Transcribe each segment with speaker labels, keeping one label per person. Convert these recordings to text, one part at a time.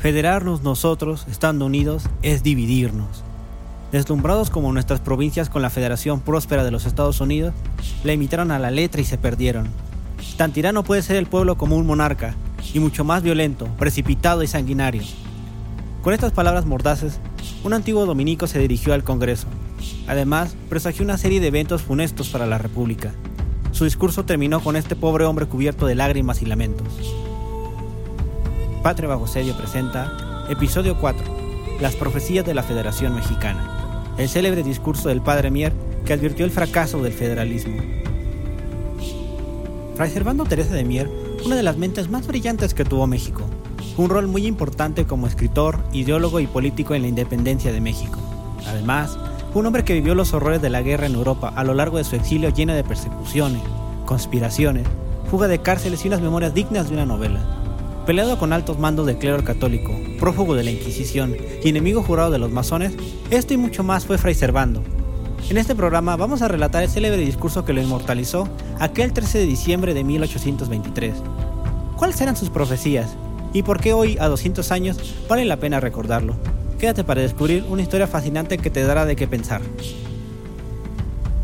Speaker 1: Federarnos nosotros, estando unidos, es dividirnos. Deslumbrados como nuestras provincias con la Federación Próspera de los Estados Unidos, la imitaron a la letra y se perdieron. Tan tirano puede ser el pueblo como un monarca, y mucho más violento, precipitado y sanguinario. Con estas palabras mordaces, un antiguo dominico se dirigió al Congreso. Además, presagió una serie de eventos funestos para la República. Su discurso terminó con este pobre hombre cubierto de lágrimas y lamentos. Patria Bajo Sedio presenta Episodio 4. Las profecías de la Federación Mexicana el célebre discurso del padre Mier que advirtió el fracaso del federalismo. Fray Servando Teresa de Mier, una de las mentes más brillantes que tuvo México, un rol muy importante como escritor, ideólogo y político en la independencia de México. Además, un hombre que vivió los horrores de la guerra en Europa a lo largo de su exilio lleno de persecuciones, conspiraciones, fuga de cárceles y unas memorias dignas de una novela. Peleado con altos mandos del clero católico, prófugo de la Inquisición y enemigo jurado de los masones, esto y mucho más fue Fray Servando. En este programa vamos a relatar el célebre discurso que lo inmortalizó aquel 13 de diciembre de 1823. ¿Cuáles eran sus profecías? ¿Y por qué hoy, a 200 años, vale la pena recordarlo? Quédate para descubrir una historia fascinante que te dará de qué pensar.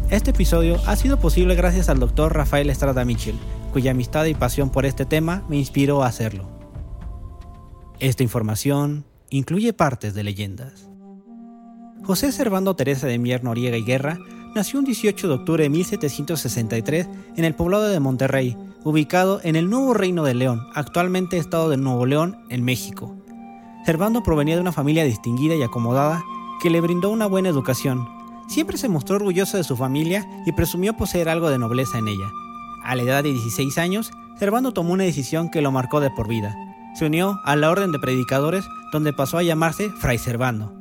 Speaker 1: Este episodio ha sido posible gracias al doctor Rafael Estrada Mitchell, cuya amistad y pasión por este tema me inspiró a hacerlo. Esta información incluye partes de leyendas. José Servando Teresa de Mier Noriega y Guerra nació un 18 de octubre de 1763 en el poblado de Monterrey, ubicado en el Nuevo Reino de León, actualmente Estado de Nuevo León, en México. Servando provenía de una familia distinguida y acomodada que le brindó una buena educación. Siempre se mostró orgulloso de su familia y presumió poseer algo de nobleza en ella. A la edad de 16 años, Servando tomó una decisión que lo marcó de por vida. Se unió a la Orden de Predicadores, donde pasó a llamarse Fray Servando.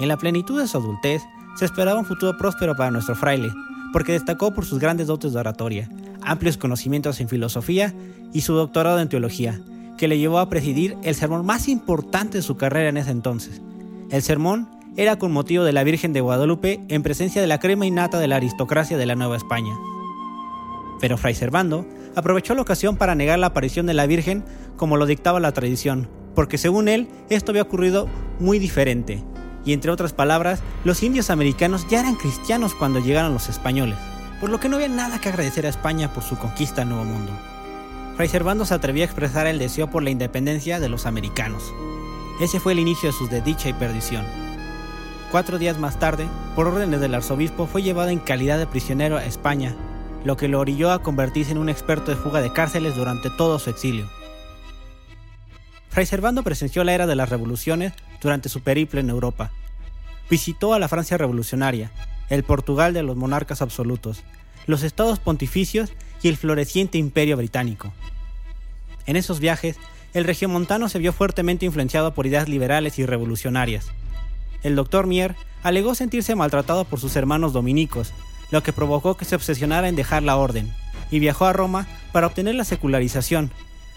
Speaker 1: En la plenitud de su adultez, se esperaba un futuro próspero para nuestro fraile, porque destacó por sus grandes dotes de oratoria, amplios conocimientos en filosofía y su doctorado en teología, que le llevó a presidir el sermón más importante de su carrera en ese entonces. El sermón era con motivo de la Virgen de Guadalupe en presencia de la crema innata de la aristocracia de la Nueva España. Pero Fray Servando aprovechó la ocasión para negar la aparición de la Virgen como lo dictaba la tradición, porque según él esto había ocurrido muy diferente, y entre otras palabras, los indios americanos ya eran cristianos cuando llegaron los españoles, por lo que no había nada que agradecer a España por su conquista al Nuevo Mundo. Fray Servando se atrevió a expresar el deseo por la independencia de los americanos. Ese fue el inicio de sus desdicha y perdición. Cuatro días más tarde, por órdenes del arzobispo, fue llevado en calidad de prisionero a España lo que lo orilló a convertirse en un experto de fuga de cárceles durante todo su exilio. Fray Servando presenció la era de las revoluciones durante su periplo en Europa. Visitó a la Francia revolucionaria, el Portugal de los monarcas absolutos, los estados pontificios y el floreciente imperio británico. En esos viajes, el regiomontano se vio fuertemente influenciado por ideas liberales y revolucionarias. El doctor Mier alegó sentirse maltratado por sus hermanos dominicos lo que provocó que se obsesionara en dejar la orden, y viajó a Roma para obtener la secularización.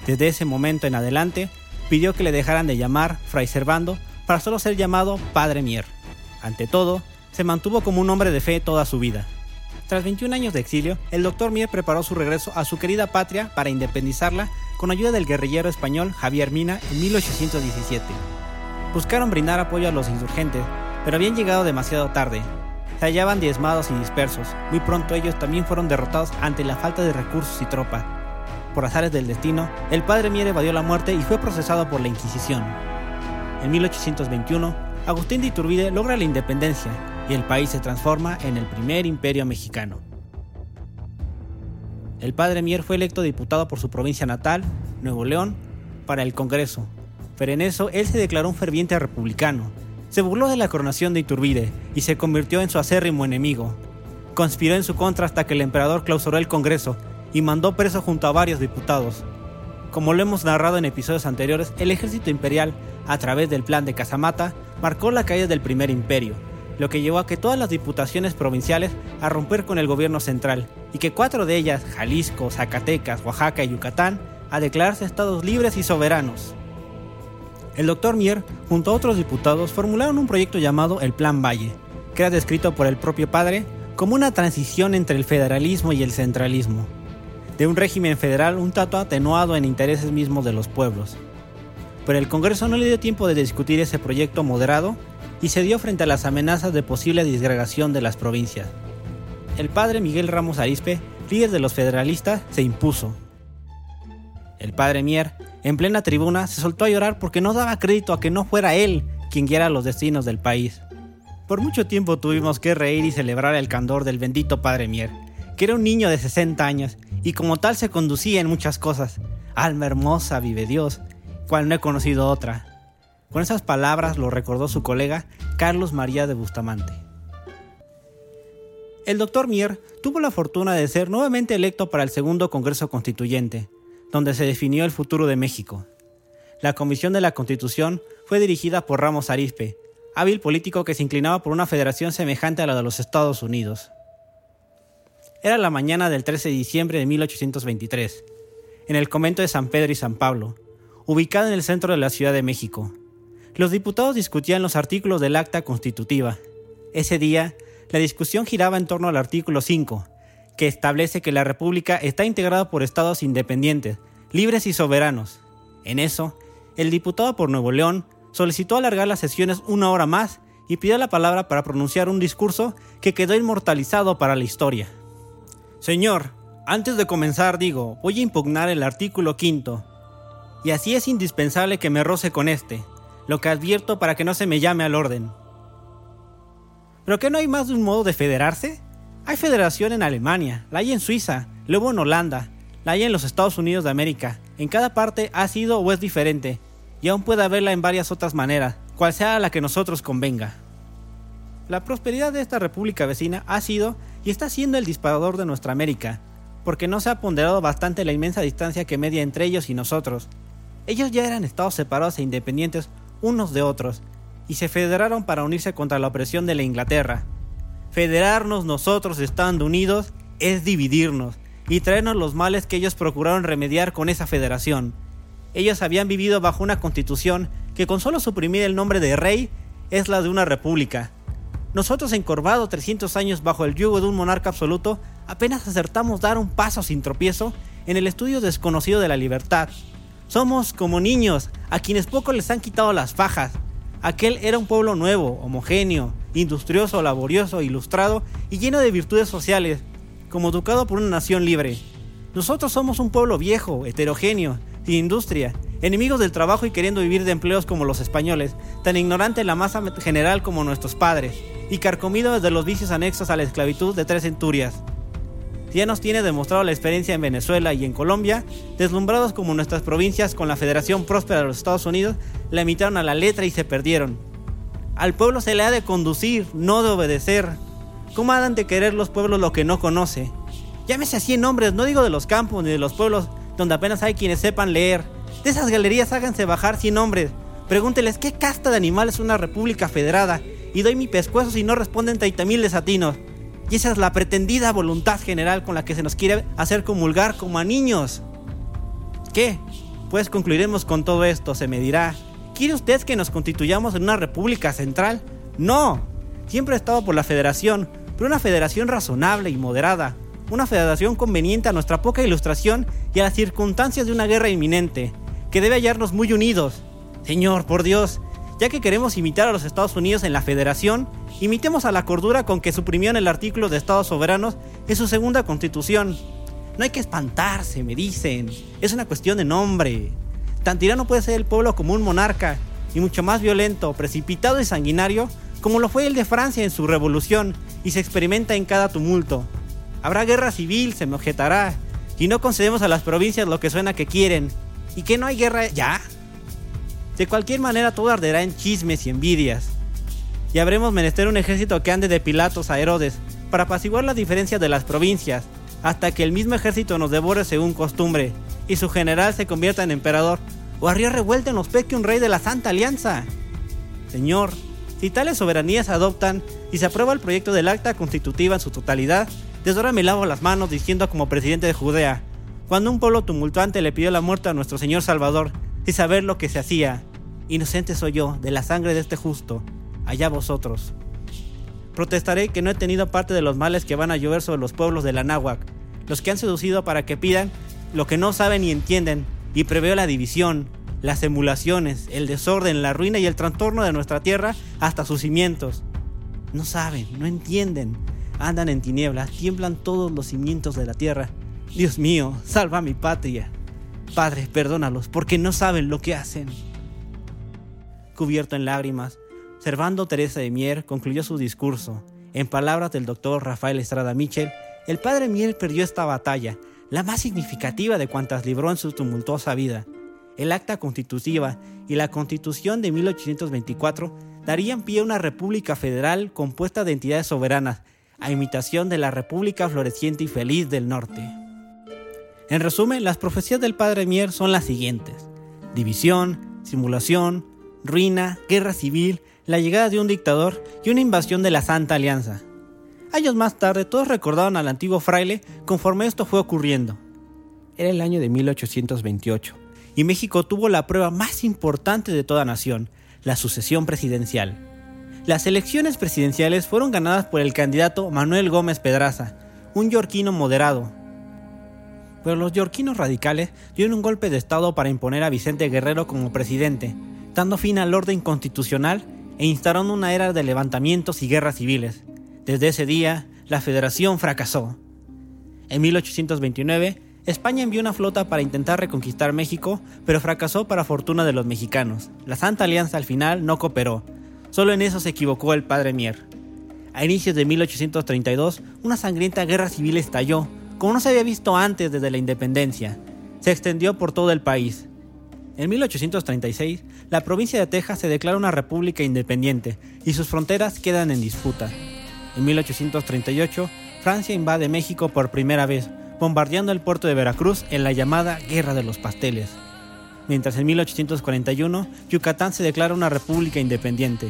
Speaker 1: Desde ese momento en adelante, pidió que le dejaran de llamar Fray Servando para solo ser llamado Padre Mier. Ante todo, se mantuvo como un hombre de fe toda su vida. Tras 21 años de exilio, el doctor Mier preparó su regreso a su querida patria para independizarla con ayuda del guerrillero español Javier Mina en 1817. Buscaron brindar apoyo a los insurgentes, pero habían llegado demasiado tarde se hallaban diezmados y dispersos. Muy pronto ellos también fueron derrotados ante la falta de recursos y tropa. Por azares del destino, el padre Mier evadió la muerte y fue procesado por la Inquisición. En 1821, Agustín de Iturbide logra la independencia y el país se transforma en el primer imperio mexicano. El padre Mier fue electo diputado por su provincia natal, Nuevo León, para el Congreso, pero en eso él se declaró un ferviente republicano se burló de la coronación de Iturbide y se convirtió en su acérrimo enemigo. Conspiró en su contra hasta que el emperador clausuró el Congreso y mandó preso junto a varios diputados. Como lo hemos narrado en episodios anteriores, el ejército imperial, a través del plan de Casamata, marcó la caída del primer imperio, lo que llevó a que todas las diputaciones provinciales a romper con el gobierno central y que cuatro de ellas, Jalisco, Zacatecas, Oaxaca y Yucatán, a declararse estados libres y soberanos. El doctor Mier, junto a otros diputados, formularon un proyecto llamado el Plan Valle, que era descrito por el propio padre como una transición entre el federalismo y el centralismo, de un régimen federal un tanto atenuado en intereses mismos de los pueblos. pero el Congreso no le dio tiempo de discutir ese proyecto moderado y se dio frente a las amenazas de posible disgregación de las provincias. El padre Miguel Ramos Arispe, líder de los federalistas, se impuso. El padre Mier, en plena tribuna, se soltó a llorar porque no daba crédito a que no fuera él quien guiara los destinos del país. Por mucho tiempo tuvimos que reír y celebrar el candor del bendito padre Mier, que era un niño de 60 años y como tal se conducía en muchas cosas. Alma hermosa, vive Dios, cual no he conocido otra. Con esas palabras lo recordó su colega Carlos María de Bustamante. El doctor Mier tuvo la fortuna de ser nuevamente electo para el segundo Congreso Constituyente, donde se definió el futuro de México. La Comisión de la Constitución fue dirigida por Ramos Arispe, hábil político que se inclinaba por una federación semejante a la de los Estados Unidos. Era la mañana del 13 de diciembre de 1823, en el convento de San Pedro y San Pablo, ubicado en el centro de la Ciudad de México. Los diputados discutían los artículos del acta constitutiva. Ese día, la discusión giraba en torno al artículo 5, que establece que la República está integrada por estados independientes, libres y soberanos. En eso, el diputado por Nuevo León solicitó alargar las sesiones una hora más y pidió la palabra para pronunciar un discurso que quedó inmortalizado para la historia. Señor, antes de comenzar digo, voy a impugnar el artículo quinto, y así es indispensable que me roce con este, lo que advierto para que no se me llame al orden. ¿Pero que no hay más de un modo de federarse? Hay federación en Alemania, la hay en Suiza, luego en Holanda, la hay en los Estados Unidos de América. En cada parte ha sido o es diferente, y aún puede haberla en varias otras maneras, cual sea la que nosotros convenga. La prosperidad de esta república vecina ha sido y está siendo el disparador de nuestra América, porque no se ha ponderado bastante la inmensa distancia que media entre ellos y nosotros, ellos ya eran estados separados e independientes unos de otros, y se federaron para unirse contra la opresión de la Inglaterra. Federarnos nosotros estando unidos es dividirnos y traernos los males que ellos procuraron remediar con esa federación. Ellos habían vivido bajo una constitución que con solo suprimir el nombre de rey es la de una república. Nosotros encorvados 300 años bajo el yugo de un monarca absoluto, apenas acertamos dar un paso sin tropiezo en el estudio desconocido de la libertad, somos como niños, a quienes poco les han quitado las fajas. Aquel era un pueblo nuevo, homogéneo, industrioso, laborioso, ilustrado y lleno de virtudes sociales, como educado por una nación libre. Nosotros somos un pueblo viejo, heterogéneo, sin industria, enemigos del trabajo y queriendo vivir de empleos como los españoles, tan ignorante en la masa general como nuestros padres, y carcomido desde los vicios anexos a la esclavitud de tres centurias ya nos tiene demostrado la experiencia en Venezuela y en Colombia, deslumbrados como nuestras provincias con la Federación Próspera de los Estados Unidos, la imitaron a la letra y se perdieron. Al pueblo se le ha de conducir, no de obedecer. ¿Cómo han de querer los pueblos lo que no conoce? Llámese así en nombres, no digo de los campos ni de los pueblos donde apenas hay quienes sepan leer. De esas galerías háganse bajar sin nombres. Pregúnteles qué casta de animales es una república federada y doy mi pescuezo si no responden 30 mil desatinos. Y esa es la pretendida voluntad general con la que se nos quiere hacer comulgar como a niños. ¿Qué? Pues concluiremos con todo esto, se me dirá. ¿Quiere usted que nos constituyamos en una república central? No. Siempre he estado por la federación, pero una federación razonable y moderada. Una federación conveniente a nuestra poca ilustración y a las circunstancias de una guerra inminente, que debe hallarnos muy unidos. Señor, por Dios, ya que queremos imitar a los Estados Unidos en la federación, imitemos a la cordura con que suprimieron el artículo de Estados soberanos en su segunda constitución. No hay que espantarse, me dicen. Es una cuestión de nombre. Tan tirano puede ser el pueblo como un monarca, y mucho más violento, precipitado y sanguinario, como lo fue el de Francia en su revolución, y se experimenta en cada tumulto. Habrá guerra civil, se me objetará, y no concedemos a las provincias lo que suena que quieren. ¿Y que no hay guerra ya? De cualquier manera todo arderá en chismes y envidias. Y habremos menester un ejército que ande de Pilatos a Herodes, para apaciguar las diferencias de las provincias, hasta que el mismo ejército nos devore según costumbre, y su general se convierta en emperador, o a río revuelto nos peque un rey de la Santa Alianza. Señor, si tales soberanías se adoptan y se aprueba el proyecto del acta constitutiva en su totalidad, desde ahora me lavo las manos diciendo como presidente de Judea, cuando un pueblo tumultuante le pidió la muerte a nuestro Señor Salvador, sin saber lo que se hacía, Inocente soy yo de la sangre de este justo, allá vosotros. Protestaré que no he tenido parte de los males que van a llover sobre los pueblos de la náhuac, los que han seducido para que pidan lo que no saben ni entienden, y preveo la división, las emulaciones, el desorden, la ruina y el trastorno de nuestra tierra hasta sus cimientos. No saben, no entienden, andan en tinieblas, tiemblan todos los cimientos de la tierra. Dios mío, salva mi patria. Padre, perdónalos, porque no saben lo que hacen. Cubierto en lágrimas, Servando Teresa de Mier concluyó su discurso. En palabras del doctor Rafael Estrada Mitchell, el padre Mier perdió esta batalla, la más significativa de cuantas libró en su tumultuosa vida. El acta constitutiva y la constitución de 1824 darían pie a una república federal compuesta de entidades soberanas, a imitación de la república floreciente y feliz del norte. En resumen, las profecías del padre Mier son las siguientes. División, simulación, ruina, guerra civil, la llegada de un dictador y una invasión de la Santa Alianza. Años más tarde todos recordaron al antiguo fraile conforme esto fue ocurriendo. Era el año de 1828 y México tuvo la prueba más importante de toda nación, la sucesión presidencial. Las elecciones presidenciales fueron ganadas por el candidato Manuel Gómez Pedraza, un yorquino moderado. Pero los yorquinos radicales dieron un golpe de estado para imponer a Vicente Guerrero como presidente, dando fin al orden constitucional e instauraron una era de levantamientos y guerras civiles. Desde ese día, la federación fracasó. En 1829, España envió una flota para intentar reconquistar México, pero fracasó para fortuna de los mexicanos. La Santa Alianza al final no cooperó. Solo en eso se equivocó el padre Mier. A inicios de 1832, una sangrienta guerra civil estalló, como no se había visto antes desde la independencia. Se extendió por todo el país. En 1836, la provincia de Texas se declara una república independiente y sus fronteras quedan en disputa. En 1838, Francia invade México por primera vez, bombardeando el puerto de Veracruz en la llamada Guerra de los Pasteles. Mientras en 1841, Yucatán se declara una república independiente.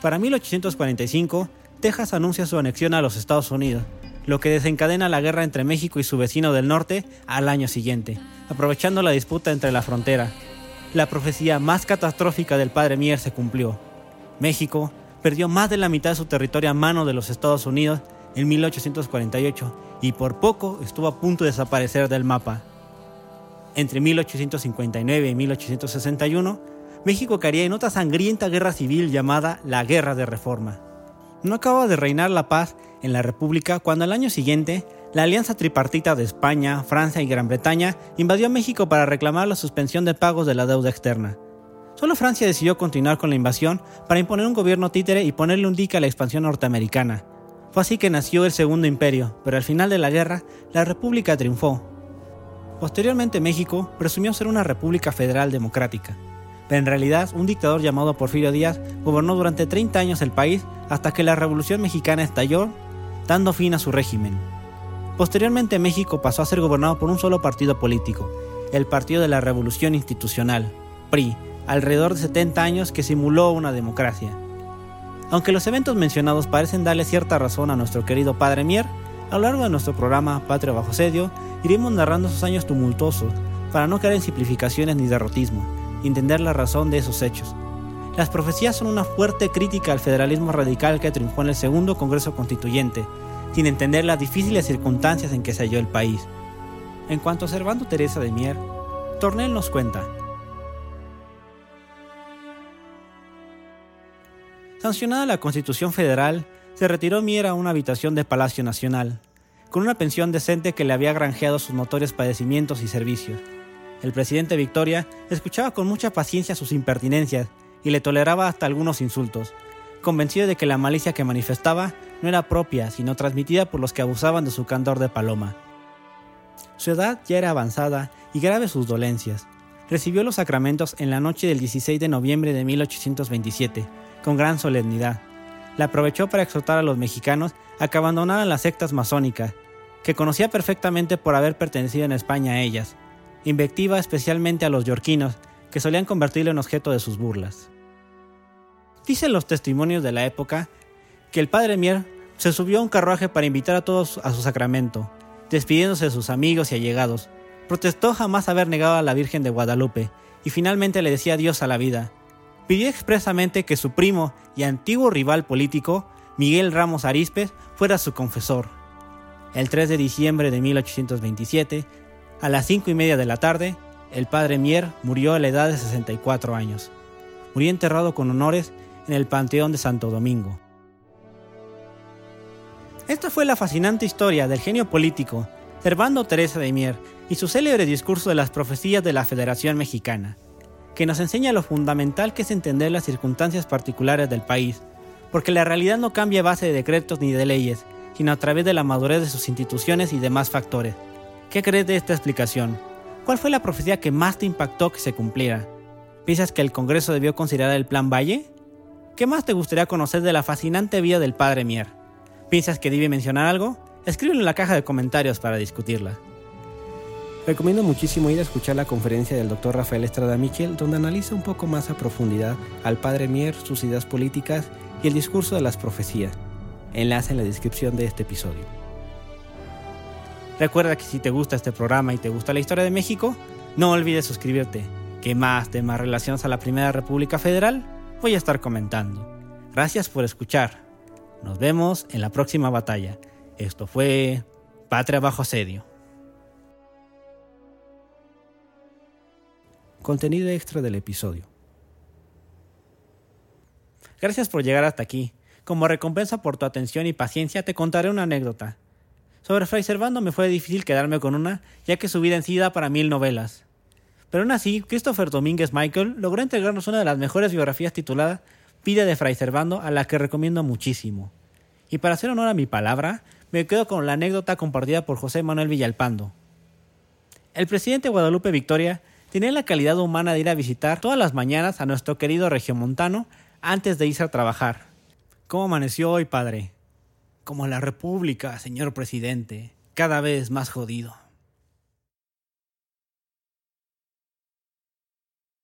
Speaker 1: Para 1845, Texas anuncia su anexión a los Estados Unidos, lo que desencadena la guerra entre México y su vecino del norte al año siguiente, aprovechando la disputa entre la frontera. La profecía más catastrófica del padre Mier se cumplió. México perdió más de la mitad de su territorio a mano de los Estados Unidos en 1848 y por poco estuvo a punto de desaparecer del mapa. Entre 1859 y 1861, México caería en otra sangrienta guerra civil llamada la Guerra de Reforma. No acaba de reinar la paz en la República cuando al año siguiente la alianza tripartita de España, Francia y Gran Bretaña invadió México para reclamar la suspensión de pagos de la deuda externa. Solo Francia decidió continuar con la invasión para imponer un gobierno títere y ponerle un dique a la expansión norteamericana. Fue así que nació el Segundo Imperio, pero al final de la guerra, la República triunfó. Posteriormente México presumió ser una república federal democrática, pero en realidad un dictador llamado Porfirio Díaz gobernó durante 30 años el país hasta que la Revolución Mexicana estalló, dando fin a su régimen. Posteriormente México pasó a ser gobernado por un solo partido político, el Partido de la Revolución Institucional, PRI, alrededor de 70 años que simuló una democracia. Aunque los eventos mencionados parecen darle cierta razón a nuestro querido padre Mier, a lo largo de nuestro programa Patria bajo sedio, iremos narrando sus años tumultuosos para no caer en simplificaciones ni derrotismo, y entender la razón de esos hechos. Las profecías son una fuerte crítica al federalismo radical que triunfó en el segundo Congreso Constituyente, sin entender las difíciles circunstancias en que se halló el país. En cuanto a Servando Teresa de Mier, Tornel nos cuenta Sancionada la Constitución Federal, se retiró Mier a una habitación de Palacio Nacional, con una pensión decente que le había granjeado sus notorios padecimientos y servicios. El presidente Victoria escuchaba con mucha paciencia sus impertinencias y le toleraba hasta algunos insultos, convencido de que la malicia que manifestaba no era propia, sino transmitida por los que abusaban de su candor de paloma. Su edad ya era avanzada y graves sus dolencias. Recibió los sacramentos en la noche del 16 de noviembre de 1827 con gran solemnidad. La aprovechó para exhortar a los mexicanos a que abandonaran las sectas masónicas, que conocía perfectamente por haber pertenecido en España a ellas, invectiva especialmente a los yorquinos, que solían convertirlo en objeto de sus burlas. Dicen los testimonios de la época que el padre Mier se subió a un carruaje para invitar a todos a su sacramento, despidiéndose de sus amigos y allegados. Protestó jamás haber negado a la Virgen de Guadalupe y finalmente le decía adiós a la vida, pidió expresamente que su primo y antiguo rival político, Miguel Ramos Arizpes, fuera su confesor. El 3 de diciembre de 1827, a las 5 y media de la tarde, el padre Mier murió a la edad de 64 años. Murió enterrado con honores en el Panteón de Santo Domingo. Esta fue la fascinante historia del genio político Servando Teresa de Mier y su célebre discurso de las profecías de la Federación Mexicana, que nos enseña lo fundamental que es entender las circunstancias particulares del país, porque la realidad no cambia a base de decretos ni de leyes, sino a través de la madurez de sus instituciones y demás factores. ¿Qué crees de esta explicación? ¿Cuál fue la profecía que más te impactó que se cumpliera? ¿Piensas que el Congreso debió considerar el Plan Valle? ¿Qué más te gustaría conocer de la fascinante vida del Padre Mier? ¿Piensas que debe mencionar algo? Escríbelo en la caja de comentarios para discutirla.
Speaker 2: Recomiendo muchísimo ir a escuchar la conferencia del Dr. Rafael Estrada Michel, donde analiza un poco más a profundidad al Padre Mier, sus ideas políticas y el discurso de las profecías. Enlace en la descripción de este episodio.
Speaker 1: Recuerda que si te gusta este programa y te gusta la historia de México, no olvides suscribirte, que más temas relacionados a la Primera República Federal voy a estar comentando. Gracias por escuchar. Nos vemos en la próxima batalla. Esto fue Patria bajo asedio.
Speaker 2: Contenido extra del episodio.
Speaker 1: Gracias por llegar hasta aquí. Como recompensa por tu atención y paciencia te contaré una anécdota. Sobre Fray Servando me fue difícil quedarme con una, ya que su vida en sí da para mil novelas. Pero aún así, Christopher Domínguez Michael logró entregarnos una de las mejores biografías titulada Vida de Fray Servando, a la que recomiendo muchísimo. Y para hacer honor a mi palabra, me quedo con la anécdota compartida por José Manuel Villalpando. El presidente Guadalupe Victoria tenía la calidad humana de ir a visitar todas las mañanas a nuestro querido regiomontano antes de irse a trabajar. ¿Cómo amaneció hoy, padre? Como la República, señor presidente, cada vez más jodido.